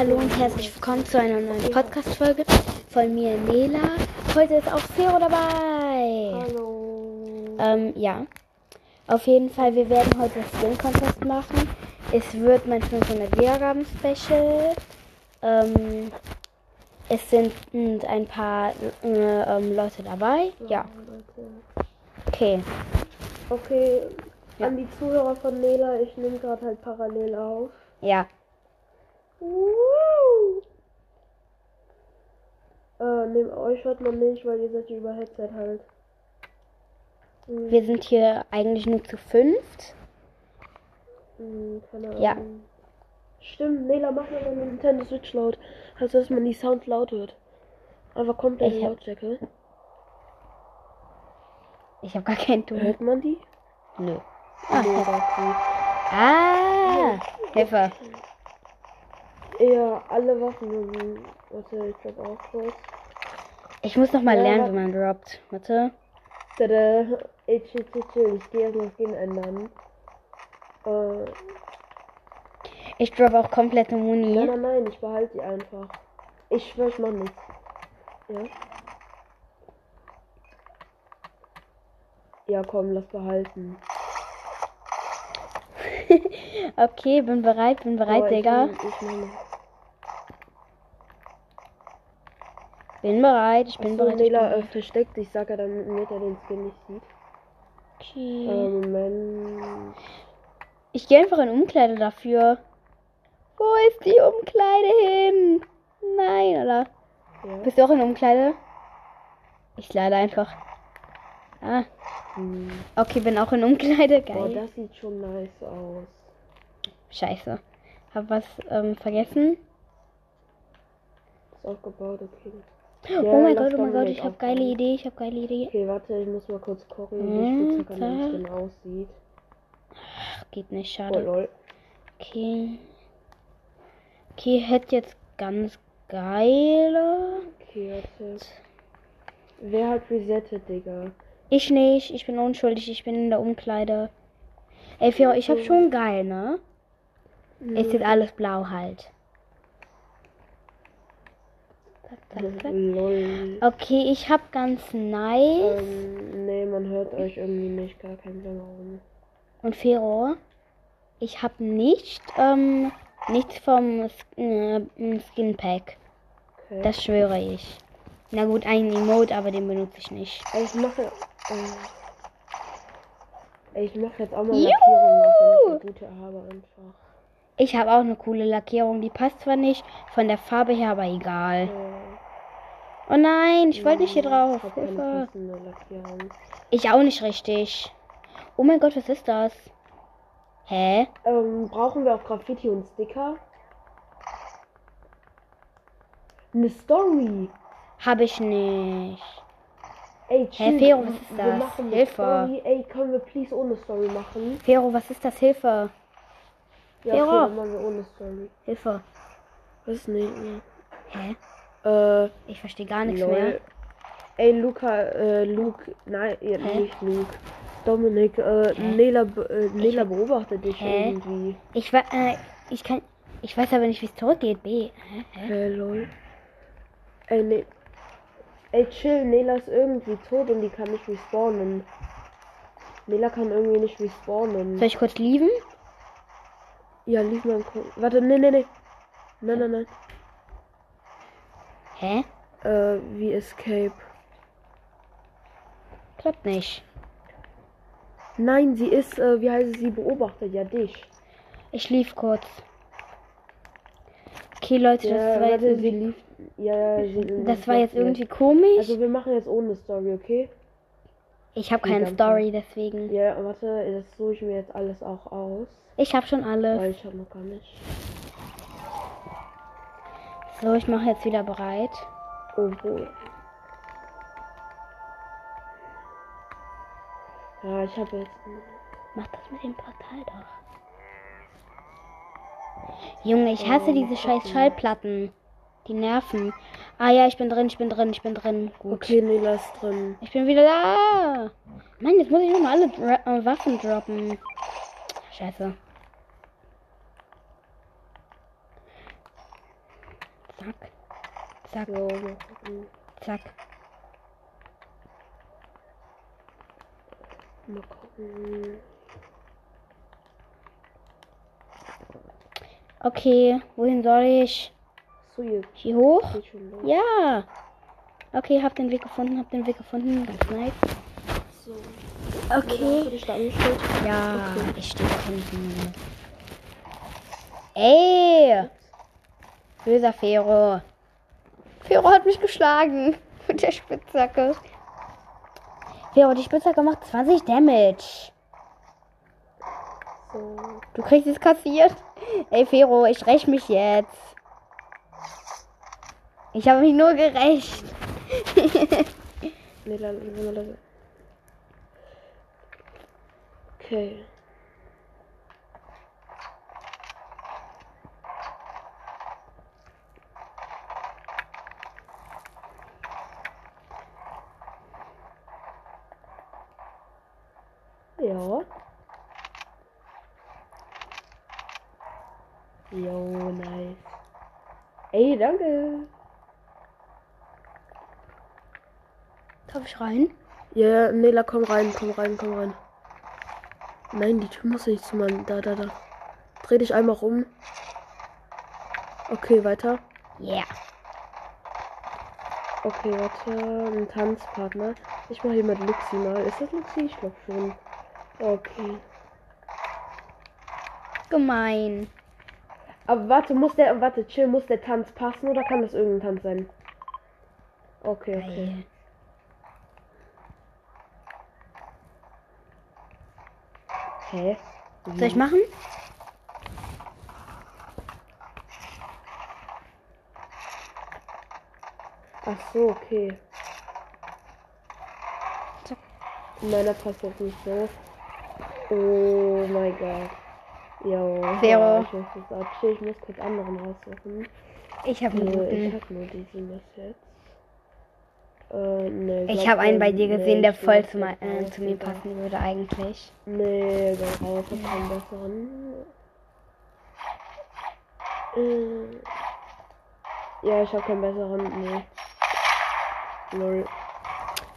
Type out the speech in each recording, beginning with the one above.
hallo und herzlich willkommen zu einer neuen Podcast-Folge von mir, Nela. Heute ist auch Zero dabei. Hallo. Ähm, ja. Auf jeden Fall, wir werden heute das Skin Contest machen. Es wird mein 500 Wiedergaben Special. Ähm, es sind ein paar äh, ähm, Leute dabei. Ja, okay. Okay, Ja. an die Zuhörer von Nela, ich nehme gerade halt parallel auf. Ja, Woo! Äh, nehmt euch hört man nicht, weil ihr seid über Headset halt. Hm, wir sind hier eigentlich nur zu fünft. hm, keine Ahnung. Ja. Stimmt, Nela, mach mal deine Nintendo Switch laut. Also, dass man die Sounds laut hört. Aber komplett Ich hab- Lautstärke. Ich habe gar keinen Ton. Hört man die? Nö. Ah, Hilfe. okay. Ah, Hilfe. Ja, alle Waffen. Warte, ich glaube auch kurz. Ich muss noch mal Ja, lernen, wie man droppt. Warte. Tada. Chill, chill, chill. Ich gehe erstmal Skin ändern. Äh, Ich drop auch komplette Muni. nein, nein, nein, ich behalte die einfach. Ich schwör, ich mach nichts. Ja? Ja, komm, lass behalten. Okay, bin bereit, bin bereit, Aber ich Digga. will- Ich mach Bin bereit, ich bin Achso, bereit. Ich bin äh, bereit. versteckt dich, sag er, damit er den Skin nicht sieht. Okay. Äh, Moment. Ich gehe einfach in Umkleide dafür. Wo ist die Umkleide hin? Nein, oder? Ja. Bist du auch in Umkleide? Ich leider einfach. Ah, Hm. okay, bin auch in Umkleide. Boah, Geil. das sieht schon nice aus. Scheiße. Hab was ähm, vergessen. Ist aufgebaut, okay. Oh mein lass Gott, oh mein Gott, ich hab geile. Idee, ich hab geile Idee. Okay, warte, ich muss mal kurz gucken, wie Spitzhacker da. Skin aussieht. Geht nicht, Oh schade. lol. Okay. Okay, hätte jetzt ganz geile. Okay, warte. Wer hat resettet, Digga? Ich nicht, ich bin unschuldig, ich bin in der Umkleide. Ey, Fio, ich hab schon geil, ne? Ist jetzt alles blau halt. Zack, zack, zack. Lol. Okay, ich hab ganz nice. Ähm, nee, man hört euch irgendwie nicht, gar kein Plan warum. Und Fero, ich hab nicht, ähm, nichts vom äh, Skin Pack. Okay. Das schwöre ich. Na gut, einen Emote, aber den benutze ich nicht. Ich mache. Äh, ich mache jetzt auch mal! Lackierung, wenn ich eine gute habe einfach. Ich habe auch eine coole Lackierung, die passt zwar nicht von der Farbe her, aber egal. Oh nein, ich wollte nicht hier Ich drauf. Lackierung. Ich auch nicht richtig. Oh mein Gott, was ist das? Hä? Ähm, brauchen wir auch Graffiti und Sticker? Eine Story. Habe ich nicht. Ey, chill. Fero, was ist das? Hilfe. Story. Ey, können wir please ohne Story machen? Fero, was ist das? Hilfe. Ja, Fero. okay, machen wir ohne Story. Hilfe. Was nicht? ne? Hä? Äh, Ich verstehe gar nichts lol. mehr. Ey, Luca, äh, Luke, nein, ja, nicht Luke. Dominik, äh? Nela, äh, Nela beobachtet dich Hä? irgendwie. Ich weiß, äh, ich kann, ich weiß aber nicht, wie es zurückgeht. B. Hä? Hä? Äh, lol. Ey, ne. Ey, chill, Nela ist irgendwie tot und die kann nicht respawnen. Nela kann irgendwie nicht respawnen. Soll ich kurz lieben? Ja, lief mal kurz. Warte, nee, nee, nee. Nein, nein, nein. Hä? Äh, wie Escape. Klappt nicht. Nein, sie ist, äh, wie heißt es, sie beobachtet ja dich. Ich lief kurz. Okay, Leute, Ja, das war jetzt warte, sie irgendwie, lief. Ja, ja, das war jetzt irgendwie komisch. Also, wir machen jetzt ohne Story, okay? Ich habe keine Story, deswegen. Ja, warte, das suche ich mir jetzt alles auch aus. Ich habe schon alles. Weil ich habe noch gar nicht. So, ich mache jetzt wieder bereit. Oh, wo? Ja, ich habe jetzt. Mach das mit dem Portal doch. Junge, ich hasse Oh, diese scheiß. Schallplatten. Die nerven. Ah ja, ich bin drin, ich bin drin, ich bin drin. Gut. Okay, Nela ist drin. Ich bin wieder da. Mann, jetzt muss ich nochmal alle Dra äh, Waffen droppen. Scheiße. Zack. Zack, zack. Mal gucken. Okay, wohin soll ich? So, hier Hier hoch? Ja. Okay, hab den Weg gefunden, hab den Weg gefunden. Ganz nice. So. Okay. Ja, Okay. ich stehe hinten. Ey! Böser Fero. Fero hat mich geschlagen. Mit der Spitzhacke. Fero, die Spitzhacke macht 20 Damage. So. Du kriegst es kassiert. Ey, Fero, ich räche mich jetzt. Ich habe mich nur gerecht. Nee, wenn wir das. Okay. Ja. Jo, nice. Ey, danke. Darf ich rein? Ja, Nela, komm rein, komm rein, komm rein. Nein, die Tür muss nicht zu meinem. Da, da, da. Dreh dich einmal rum. Okay, weiter. Yeah. Okay, warte. Ein Tanzpartner. Ich mach hier mit Luxi mal. Ist das Luxi? Ich glaube schon. Okay. Gemein. Aber warte, muss der. Warte, chill, muss der Tanz passen oder kann das irgendein Tanz sein? Okay, okay. Hä? Soll ich machen? Ach so, okay. Zack. Meiner passt jetzt nicht so. Oh mein Gott. Jo. Vero. Ja, ich muss das abstehen. Ich muss kurz anderen raussuchen. Ich habe Äh, ich einen. hab nur diesen bis jetzt. Äh, nee, Ich habe einen bei dir nee, gesehen, der voll zu, mein, äh, zu mir passen würde eigentlich. Nee, der raus hat keinen besseren. Äh, ja, ich habe keinen besseren. Nee. Null.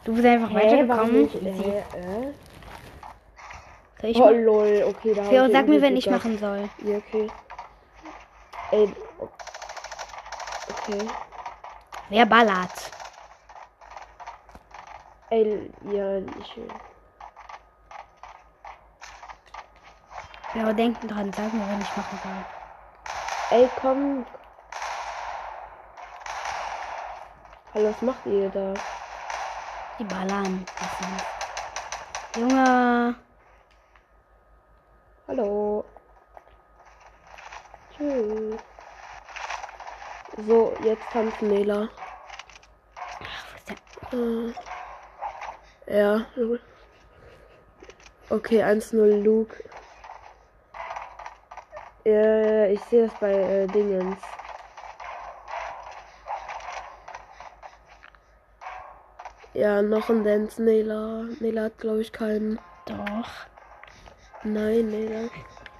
Du bist einfach warum weitergekommen. äh? Soll ich Oh lol, okay, da ich sag mir, wenn ich machen soll. Ja, okay. Ey. Okay. Wer ballert? Ey, ja, ich will. Fero, denken dran, sag mir, wenn ich machen soll. Ey, komm. Hallo, was macht ihr da? Die ballern. Junge. Hallo. Tschüss. So, jetzt tanzen Nela. Ach, wo ist der? Äh, ja. Okay, 1-0 Luke. Ja, ich sehe das bei äh, Dingens. Ja, noch ein Dance, Nela. Nela hat, glaube ich, keinen. Doch. Nein, Nela.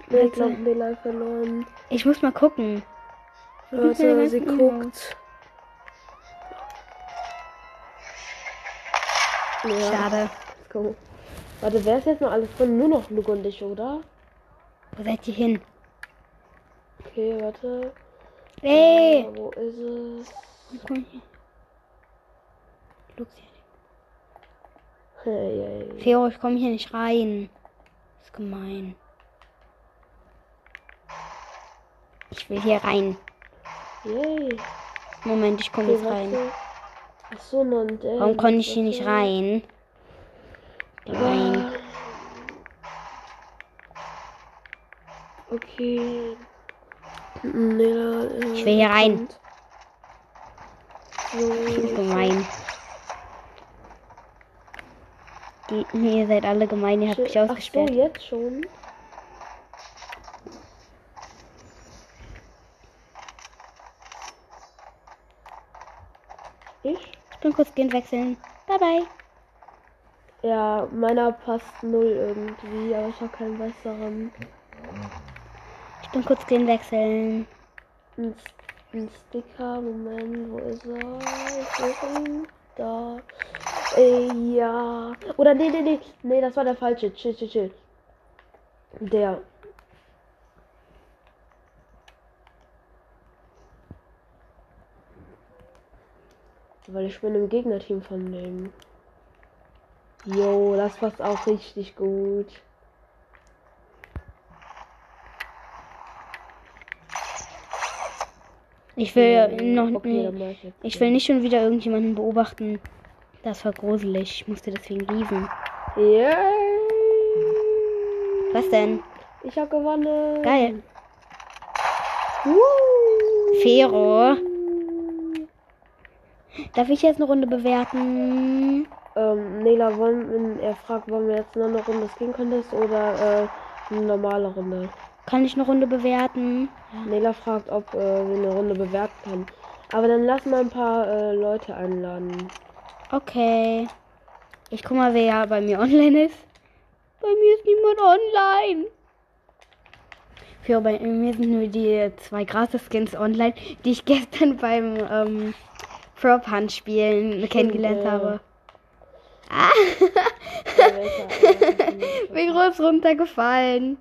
Nee, ich glaube, Nela verloren. Ich muss mal gucken. Warte, sie guckt. Ja, Schade. go. Warte, wer ist jetzt noch alles drin? Nur noch Luke und ich, oder? Wo seid ihr hin? Okay, warte. Ey! Wo ist es? Komm hier. Luxi. Hey, hey. Fero, ich komme hier nicht rein. ist gemein. Ich will hier rein. Yay. Moment, ich komme jetzt rein. warte. Ach so, ein Dance. Warum konnte ich hier nicht rein? Gemein. Okay. Nee, äh, Ich will hier rein. kommt. So, Gemein. Die, nee, ihr seid alle gemein, ihr habt mich Ach so, ausgesperrt. jetzt schon? Ich? Gehen wechseln. Bye bye. Ja, meiner passt null irgendwie, aber ich habe keinen besseren. Ich bin kurz gehen wechseln. Ins Ein Sticker, Moment, wo ist er? Ich ihn. Da. Äh, ja. Oder nee, nee, nee. Nee, das war der falsche. Chill, chill, chill. Der. Weil ich bin im Gegnerteam von dem. Jo, das passt auch richtig gut. Ich will Hm, noch okay, mach ich will nicht schon wieder irgendjemanden beobachten. Das war gruselig. Ich musste deswegen liefen. Yeah. Was denn? Ich hab gewonnen. Geil. Woo. Fero. Darf ich jetzt eine Runde bewerten? Ähm, Nela, wollen, wenn er fragt, wollen wir jetzt noch eine Runde Skin Contest oder äh, eine normale Runde? Kann ich eine Runde bewerten? Nela fragt, ob äh, wir eine Runde bewerten können. Aber dann lass mal ein paar äh, Leute einladen. Okay. Ich guck mal, wer bei mir online ist. Bei mir ist niemand online. Für bei mir sind nur die zwei Gratis-Skins online, die ich gestern beim ähm, Pro Punch spielen kennengelernt habe. Äh, Bin groß runtergefallen.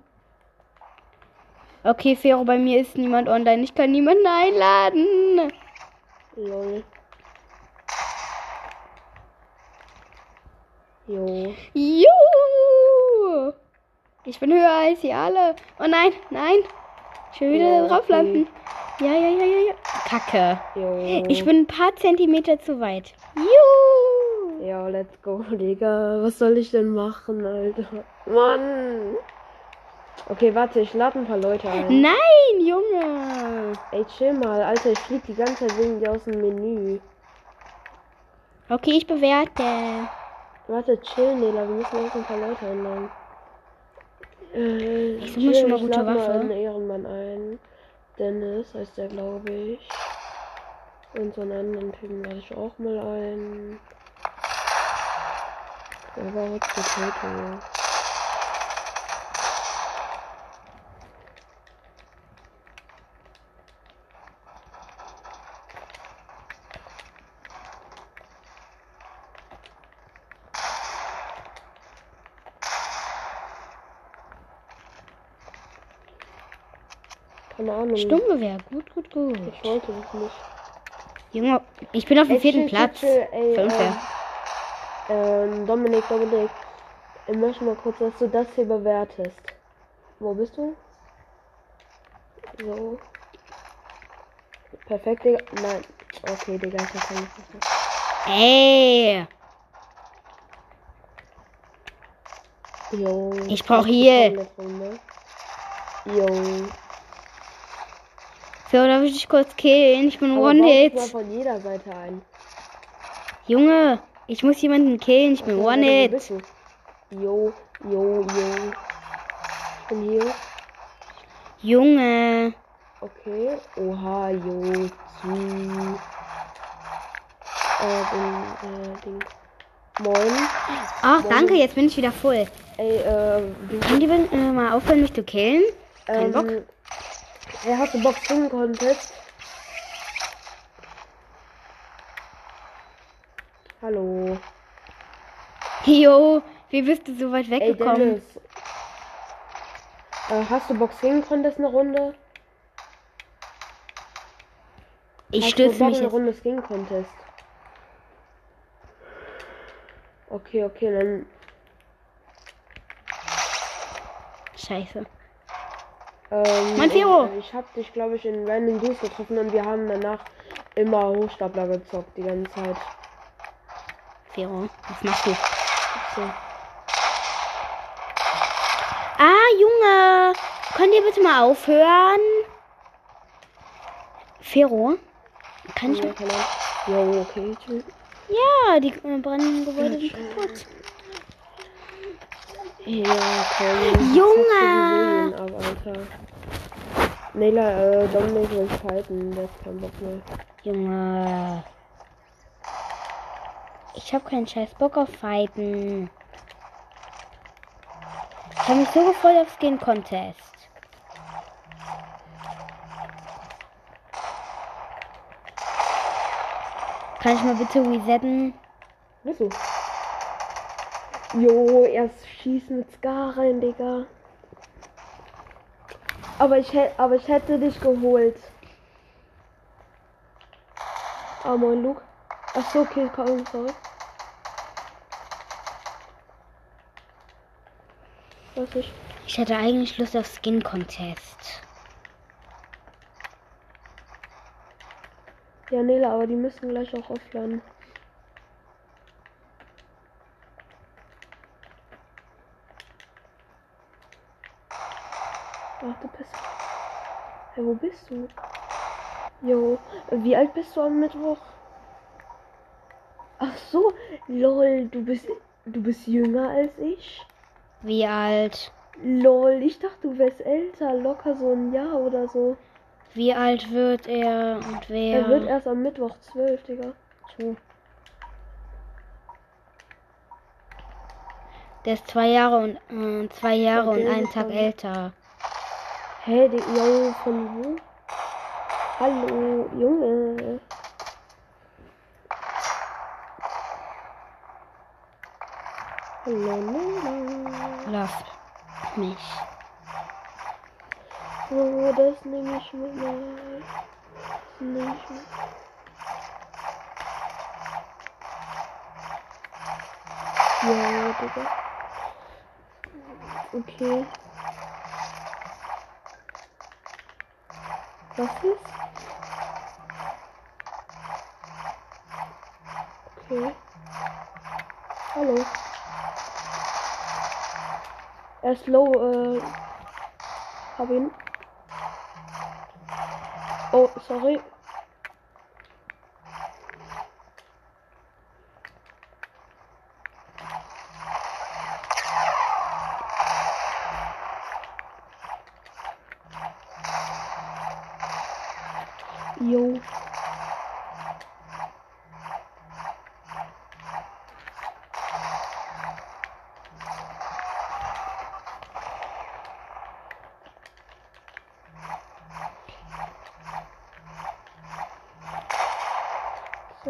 Okay, Fero, bei mir ist niemand online. Ich kann niemanden einladen. Lol. Jo. Juhu! Ich bin höher als sie alle. Oh nein, nein. Ich will wieder drauf landen. Ja, ja, ja, ja, ja. Kacke. Jo. Ich bin ein paar Zentimeter zu weit. Juhu! Ja, let's go, Digga. Was soll ich denn machen, Alter? Mann! Okay, warte, ich lade ein paar Leute ein. Nein, Junge. Ey, chill mal, Alter, ich flieg die ganze Zeit wegen dir aus dem Menü. Okay, ich bewerte. Warte, chill, Nela, wir müssen jetzt ein paar Leute einladen. Äh, Ich such mir schon mal gute lad mal Waffe. einen Ehrenmann ein. Dennis heißt der, glaube ich. Und so einen anderen Typen lade ich auch mal ein. Der war jetzt Potato. Keine Ahnung. Stumme wäre gut, gut, gut. Ich wollte das nicht. Junge, ich bin auf dem vierten Platz. Fünfter. Ähm, ähm, Dominik, Dominik. Ich möchte mal kurz, dass du das hier bewertest. Wo bist du? So. Perfekt, Digga. Nein. Okay, Digga, ich kann nicht. Ey, Jo. Ich brauch was hier. ne? Jo. So, darf ich dich kurz killen? Ich bin One-Hit. von jeder Seite ein. Junge, ich muss jemanden killen. Ich bin One-Hit. Jo, jo, jo. Ich bin hier. Junge. Okay. Oha, jo, zu. Äh, den, äh, Ding. Moin. Ach, danke, jetzt bin ich wieder voll. Ey, äh, du, Können die äh, mal aufhören, mich zu killen? Kein ähm, Bock. Er hast du Bock Singen Contest? Hallo. Jo, wie bist du so weit Ey, weggekommen? Dennis. Äh, hast du Bock Singen Contest eine Runde? ich Hast Bock mich eine jetzt. Runde Skin Contest? Okay, okay, dann Scheiße. Ähm, Mein Fero. äh, Ich hab dich, glaube ich, in Random Duos getroffen und wir haben danach immer Hochstapler gezockt die ganze Zeit. Fero, was machst du? So. Ah, Junge, könnt ihr bitte mal aufhören? Fero, kann ich Ja, okay. tschüss. Ja, die äh, brennenden Gebäude sind kaputt. Ja, komm. Junge! Ab, Alter. Nela, äh, Dominik will fighten, der hat keinen Bock mehr. Junge. Ich hab keinen scheiß Bock auf Fighten. Ich habe mich so gefreut auf Skin Contest. Kann ich mal bitte resetten? Wieso? Jo, erst schießen mit Scar rein, Digga. Aber ich, hätte, aber ich hätte dich geholt. Ah, moin, Luke. Ach so, okay, komm, sorry. Was ich? Ich hätte eigentlich Lust auf Skin Contest. Ja, Nela, aber die müssen gleich auch offline. Ach, du bist. Hey, wo bist du? Jo, wie alt bist du am Mittwoch? Ach so, lol, du bist du bist jünger als ich? Wie alt? Lol, ich dachte, du wärst älter, locker so ein Jahr oder so. Wie alt wird er und wer? Er wird erst am Mittwoch zwölf, Digga. So. Der ist zwei Jahre und äh, zwei Jahre Okay, und einen Tag älter. Hä, die Junge von wo? Hallo, Junge. Lass mich. So, das nehme ich mit mal. Das nehme ich mit. Ja, Digga. Okay. Ist? Okay. Hallo. Er ist low, äh. Hab ihn. Oh, sorry.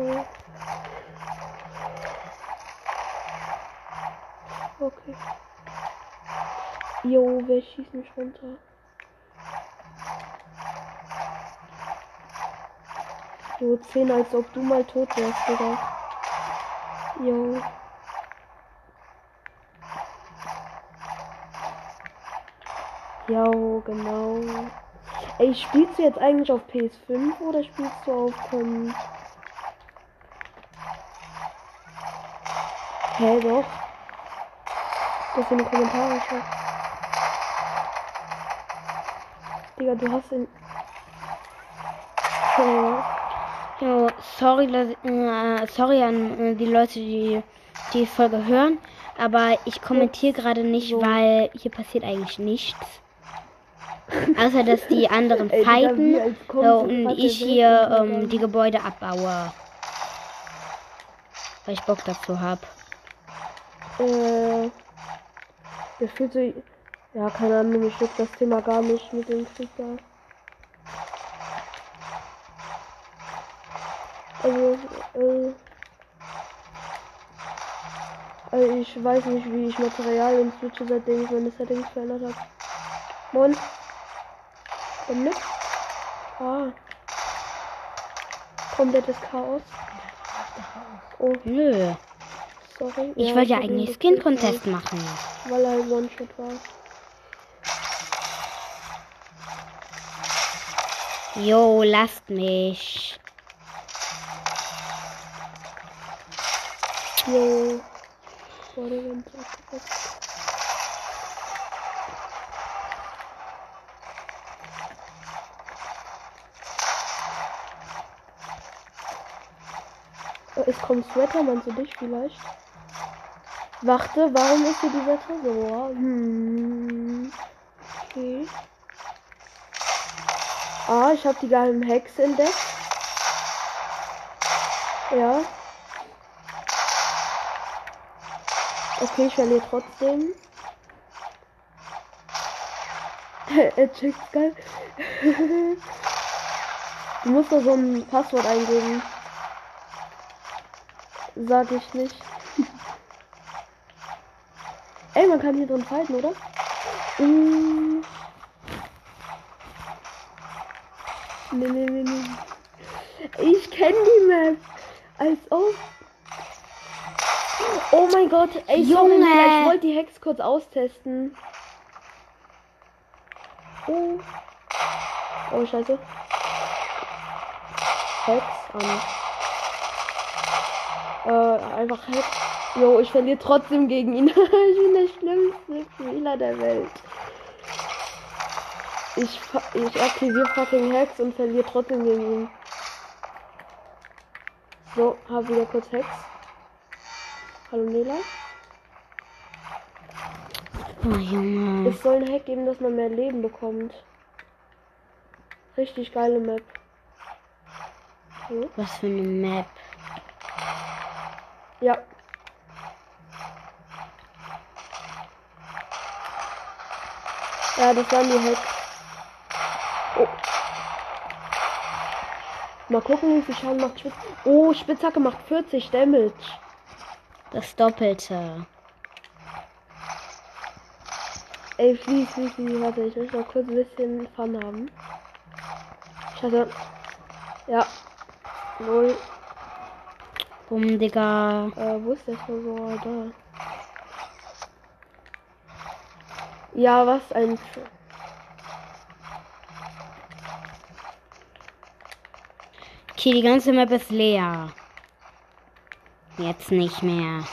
So. Okay. Jo, wer schießt mich runter? So 10, als ob du mal tot wärst, Digga. Jo. Jo, genau. Ey, spielst du jetzt eigentlich auf PS5 oder spielst du auf ähm, Hä, doch. Das in die Kommentare schreibt. Digga, du hast den. Äh, Jo, sorry, äh, sorry an äh, die Leute, die die Folge hören, aber ich kommentiere gerade nicht, so. weil hier passiert eigentlich nichts. Außer dass die anderen Ey, fighten ja, so und ich hier ähm, die Gebäude abbaue. Weil ich Bock dazu hab. Äh. Der fühlt sich. Ja, keine Ahnung, mich juckt das Thema gar nicht mit dem Krieg da. Also, äh. Also ich weiß nicht, wie ich Materialien switche, seitdem ich meine Settings verändert habe. Moin. Komm mit. Ah. Komplettes Chaos. Oh, Nö. Sorry. Ich wollte ja hab ihn eigentlich gekillt, Skin Contest machen. Weil er One-Shot war. Jo, lasst mich. Jo. Es abgepasst. Äh, Es kommt Sweater, meinst du dich vielleicht? Warte, warum ist hier die Wetter so? Hm. Okay. Ah, ich habe die geheimen Hacks entdeckt. Ja. Okay, ich verliere trotzdem. er checkt geil. du musst da so ein Passwort eingeben. Sag ich nicht. Ey, man kann hier drin fighten, oder? Mm. Nee, nee, nee, nee. Ich kenne die Map. Als ob. Oh mein Gott, ey, Junge. Ich wollte die Hex kurz austesten. Oh. Oh, scheiße. Hex an. Äh, einfach Hex. Jo, ich verliere trotzdem gegen ihn. ich bin der schlimmste Spieler der Welt. Ich, ich aktiviere fucking Hex und verliere trotzdem gegen ihn. So, hab wieder kurz Hex. Hallo Nela. Oh, Junge. Es soll ein Hack geben, dass man mehr Leben bekommt. Richtig geile Map. Hallo? Was für eine Map. Ja. Ja, das waren die Hacks. Oh. Mal gucken, wie viel Schaden macht Spitz. Oh, Spitzhacke macht 40 Damage. Das Doppelte. Ey, fließ, fließ, fließ. Warte, ich muss mal kurz ein bisschen Fun haben. Scheiße. Ja. Null. Bumm, Digga. Äh, wo ist der Tresor? Da. Ja, was ein. Okay, die ganze Map ist leer. Jetzt nicht mehr.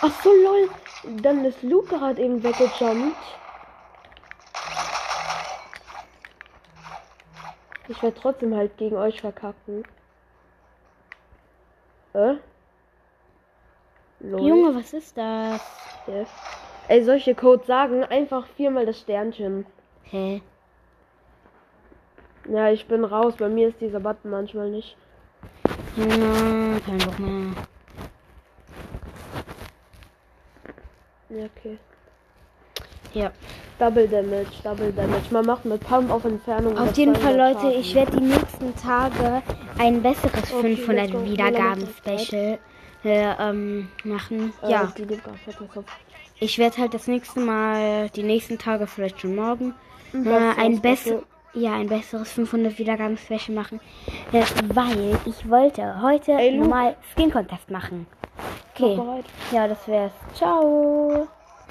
Ach so, lol. Dann ist Luke gerade eben weggejumpt. Ich werde trotzdem halt gegen euch verkacken. Äh? Lol. Junge, was ist das? Yes. Ey, solche Codes sagen einfach viermal das Sternchen. Hä? Ja, ich bin raus. Bei mir ist dieser Button manchmal nicht. Junge, kein Bock mehr. Ja, okay. Ja. Double Damage, Double Damage. Man macht mit Pump auf Entfernung. Auf jeden Fall, 200 Leute, ich Schaden. werde die nächsten Tage ein besseres Okay, 500 let's go. Wiedergaben-Special äh, ähm, machen. Äh, Ja, ich werde halt das nächste Mal, die nächsten Tage, vielleicht schon morgen, Ein äh, besseres ein, Special. besser, ja, ein besseres 500 Wiedergaben-Special machen. Äh, weil ich wollte heute Ey, Luke. normal Skin-Contest machen. Mach Okay, ja, das wär's. Ciao.